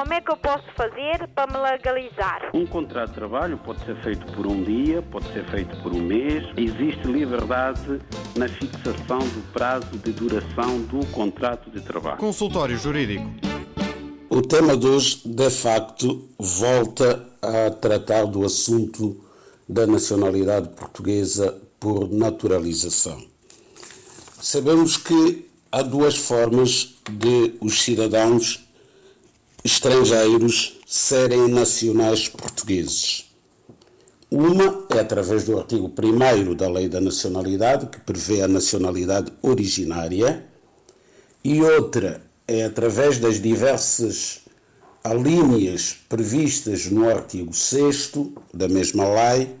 Como é que eu posso fazer para me legalizar? Um contrato de trabalho pode ser feito por um dia, pode ser feito por um mês. Existe liberdade na fixação do prazo de duração do contrato de trabalho. Consultório Jurídico. O tema de hoje, de facto, volta a tratar do assunto da nacionalidade portuguesa por naturalização. Sabemos que há duas formas de os cidadãos estrangeiros serem nacionais portugueses. Uma é através do artigo 1 da Lei da Nacionalidade, que prevê a nacionalidade originária, e outra é através das diversas alíneas previstas no artigo 6 da mesma lei,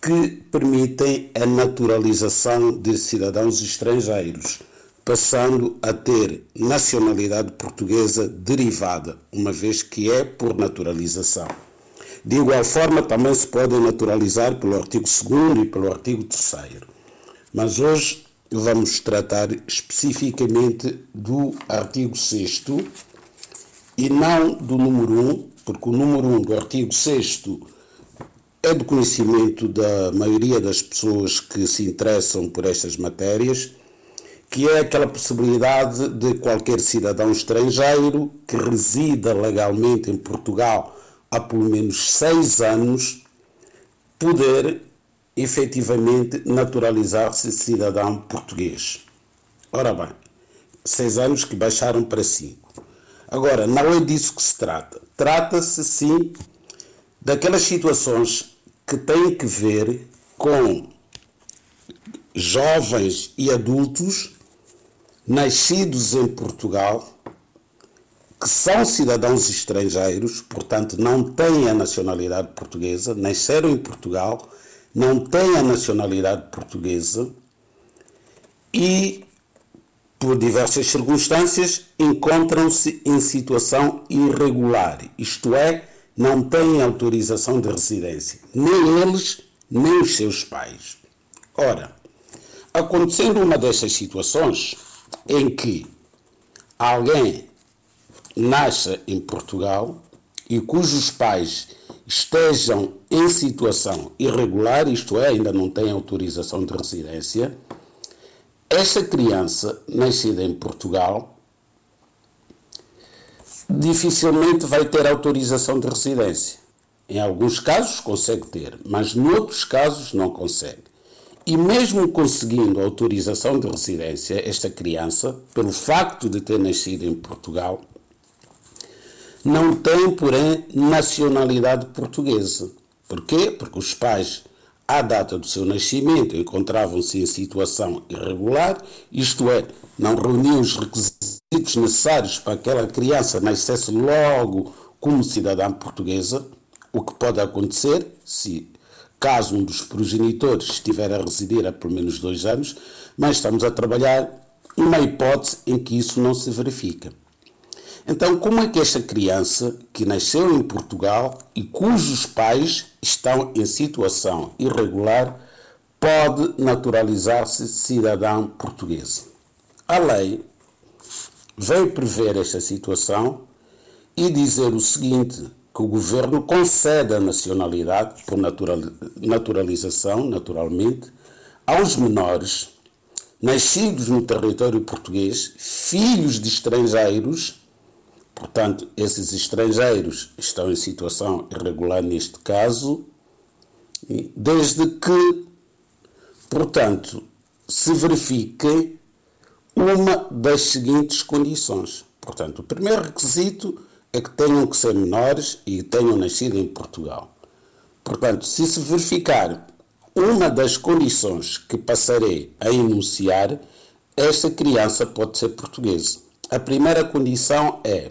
que permitem a naturalização de cidadãos estrangeiros passando a ter nacionalidade portuguesa derivada, uma vez que é por naturalização. De igual forma, também se pode naturalizar pelo artigo 2 e pelo artigo 3. Mas hoje vamos tratar especificamente do artigo 6 e não do número 1, porque o número 1 do artigo 6 é do conhecimento da maioria das pessoas que se interessam por estas matérias que é aquela possibilidade de qualquer cidadão estrangeiro que resida legalmente em Portugal há pelo menos seis anos poder efetivamente naturalizar-se cidadão português. Ora bem, seis anos que baixaram para cinco. Agora, não é disso que se trata. Trata-se, sim, daquelas situações que têm que ver com jovens e adultos nascidos em Portugal, que são cidadãos estrangeiros, portanto não têm a nacionalidade portuguesa, nasceram em Portugal, não têm a nacionalidade portuguesa e, por diversas circunstâncias, encontram-se em situação irregular, isto é, não têm autorização de residência, nem eles, nem os seus pais. Ora, acontecendo uma destas situações, em que alguém nasça em Portugal e cujos pais estejam em situação irregular, isto é, ainda não têm autorização de residência, essa criança nascida em Portugal dificilmente vai ter autorização de residência. Em alguns casos consegue ter, mas noutros casos não consegue. E mesmo conseguindo autorização de residência, esta criança, pelo facto de ter nascido em Portugal, não tem, porém, nacionalidade portuguesa. Porquê? Porque os pais, à data do seu nascimento, encontravam-se em situação irregular, isto é, não reuniam os requisitos necessários para que aquela criança nascesse logo como cidadã portuguesa, o que pode acontecer se caso um dos progenitores estiver a residir há pelo menos dois anos, mas estamos a trabalhar uma hipótese em que isso não se verifica. Então, como é que esta criança que nasceu em Portugal e cujos pais estão em situação irregular pode naturalizar-se cidadão portuguesa? A lei veio prever esta situação e dizer o seguinte: que o governo concede a nacionalidade, por naturalização, naturalmente, aos menores nascidos no território português, filhos de estrangeiros, portanto, esses estrangeiros estão em situação irregular neste caso, desde que, portanto, se verifique uma das seguintes condições. Portanto, o primeiro requisito é que tenham que ser menores e tenham nascido em Portugal. Portanto, se se verificar uma das condições que passarei a enunciar, esta criança pode ser portuguesa. A primeira condição é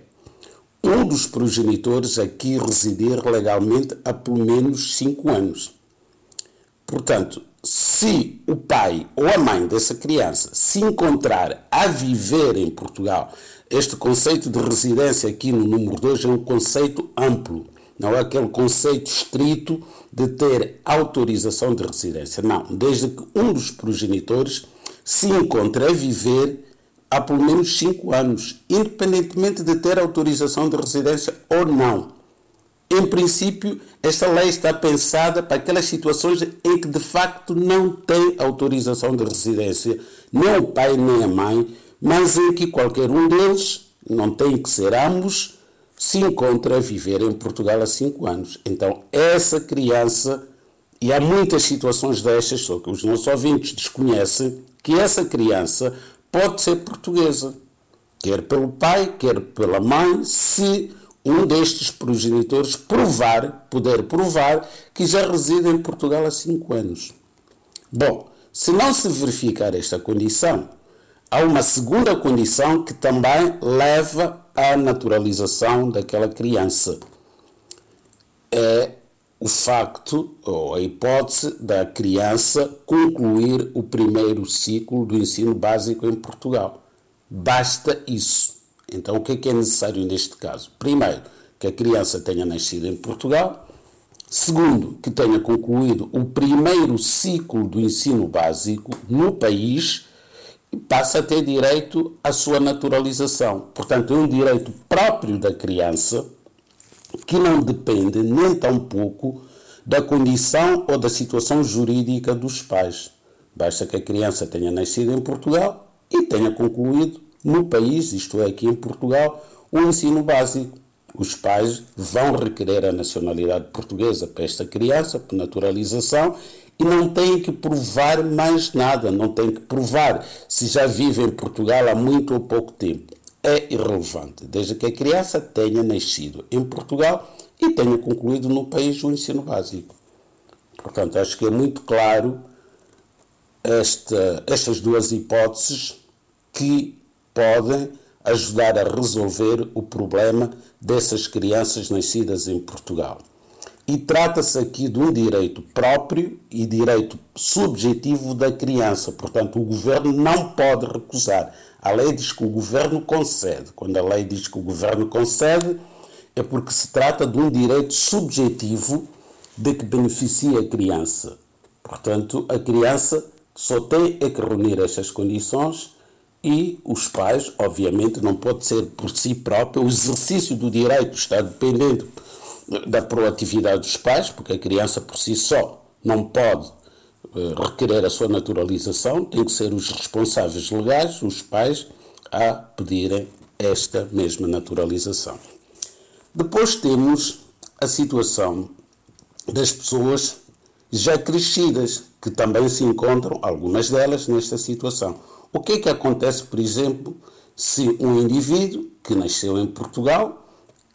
um dos progenitores aqui residir legalmente há pelo menos 5 anos. Portanto, se o pai ou a mãe dessa criança se encontrar a viver em Portugal este conceito de residência aqui no número 2 é um conceito amplo, não é aquele conceito estrito de ter autorização de residência. Não, desde que um dos progenitores se encontre a viver há pelo menos 5 anos, independentemente de ter autorização de residência ou não. Em princípio, esta lei está pensada para aquelas situações em que de facto não tem autorização de residência, nem o pai nem a mãe, mas em que qualquer um deles, não tem que ser ambos, se encontra a viver em Portugal há 5 anos. Então, essa criança, e há muitas situações destas, só que os nossos ouvintes desconhecem, que essa criança pode ser portuguesa, quer pelo pai, quer pela mãe, se um destes progenitores provar, poder provar, que já reside em Portugal há cinco anos. Bom, se não se verificar esta condição, há uma segunda condição que também leva à naturalização daquela criança. É o facto ou a hipótese da criança concluir o primeiro ciclo do ensino básico em Portugal. Basta isso. Então, o que é, que é necessário neste caso? Primeiro, que a criança tenha nascido em Portugal. Segundo, que tenha concluído o primeiro ciclo do ensino básico no país passa a ter direito à sua naturalização. Portanto, é um direito próprio da criança que não depende nem tão pouco da condição ou da situação jurídica dos pais. Basta que a criança tenha nascido em Portugal e tenha concluído no país, isto é, aqui em Portugal, o ensino básico. Os pais vão requerer a nacionalidade portuguesa para esta criança, por naturalização, e não têm que provar mais nada, não têm que provar se já vive em Portugal há muito ou pouco tempo. É irrelevante, desde que a criança tenha nascido em Portugal e tenha concluído no país o ensino básico. Portanto, acho que é muito claro esta, estas duas hipóteses que podem ajudar a resolver o problema dessas crianças nascidas em Portugal. E trata-se aqui de um direito próprio e direito subjetivo da criança. Portanto, o governo não pode recusar. A lei diz que o governo concede. Quando a lei diz que o governo concede, é porque se trata de um direito subjetivo de que beneficia a criança. Portanto, a criança só tem é que reunir estas condições e os pais, obviamente, não pode ser por si próprio, o exercício do direito está dependendo da proatividade dos pais, porque a criança por si só não pode eh, requerer a sua naturalização, tem que ser os responsáveis legais, os pais, a pedirem esta mesma naturalização. Depois temos a situação das pessoas já crescidas, que também se encontram, algumas delas, nesta situação. O que é que acontece, por exemplo, se um indivíduo que nasceu em Portugal,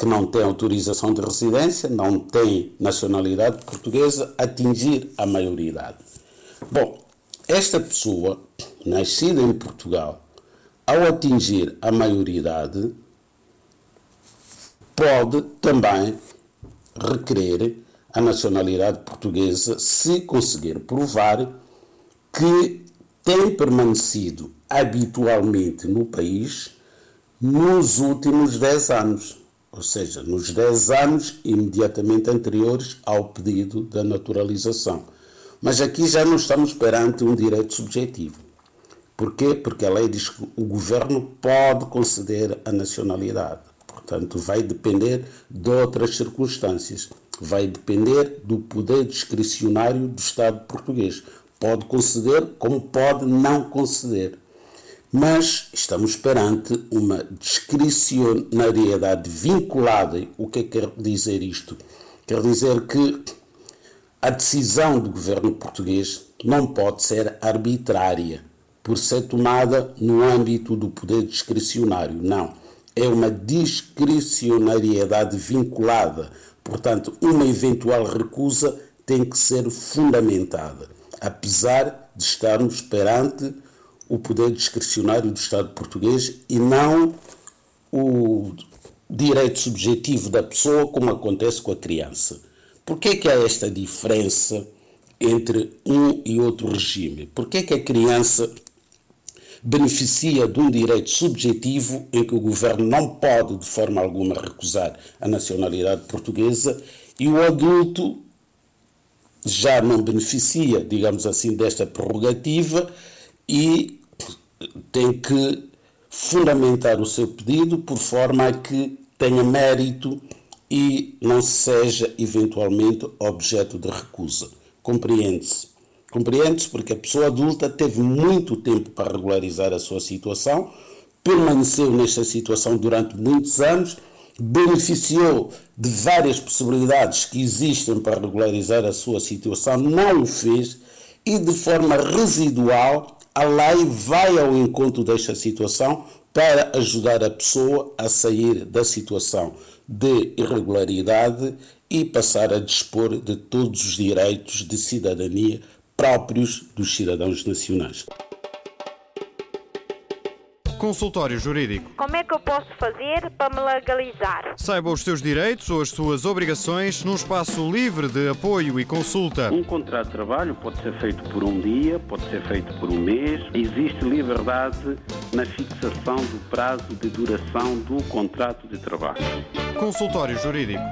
que não tem autorização de residência, não tem nacionalidade portuguesa, atingir a maioridade? Bom, esta pessoa, nascida em Portugal, ao atingir a maioridade, pode também requerer a nacionalidade portuguesa se conseguir provar que tem permanecido habitualmente no país nos últimos 10 anos, ou seja, nos 10 anos imediatamente anteriores ao pedido da naturalização. Mas aqui já não estamos perante um direito subjetivo. Porquê? Porque a lei diz que o governo pode conceder a nacionalidade. Portanto, vai depender de outras circunstâncias. Vai depender do poder discricionário do Estado português. Pode conceder, como pode não conceder. Mas estamos perante uma discricionariedade vinculada. O que é que quer dizer isto? Quer dizer que a decisão do governo português não pode ser arbitrária, por ser tomada no âmbito do poder discricionário. Não. É uma discricionariedade vinculada. Portanto, uma eventual recusa tem que ser fundamentada apesar de estarmos perante o poder discricionário do Estado português e não o direito subjetivo da pessoa, como acontece com a criança. Por que, é que há esta diferença entre um e outro regime? Por que, é que a criança beneficia de um direito subjetivo em que o governo não pode, de forma alguma, recusar a nacionalidade portuguesa e o adulto já não beneficia, digamos assim, desta prerrogativa e tem que fundamentar o seu pedido por forma a que tenha mérito e não seja eventualmente objeto de recusa. Compreende-se. Compreende-se porque a pessoa adulta teve muito tempo para regularizar a sua situação, permaneceu nesta situação durante muitos anos, beneficiou de várias possibilidades que existem para regularizar a sua situação, não o fez e de forma residual a lei vai ao encontro desta situação para ajudar a pessoa a sair da situação de irregularidade e passar a dispor de todos os direitos de cidadania próprios dos cidadãos nacionais. Consultório Jurídico. Como é que eu posso fazer para me legalizar? Saiba os seus direitos ou as suas obrigações num espaço livre de apoio e consulta. Um contrato de trabalho pode ser feito por um dia, pode ser feito por um mês. Existe liberdade na fixação do prazo de duração do contrato de trabalho. Consultório Jurídico.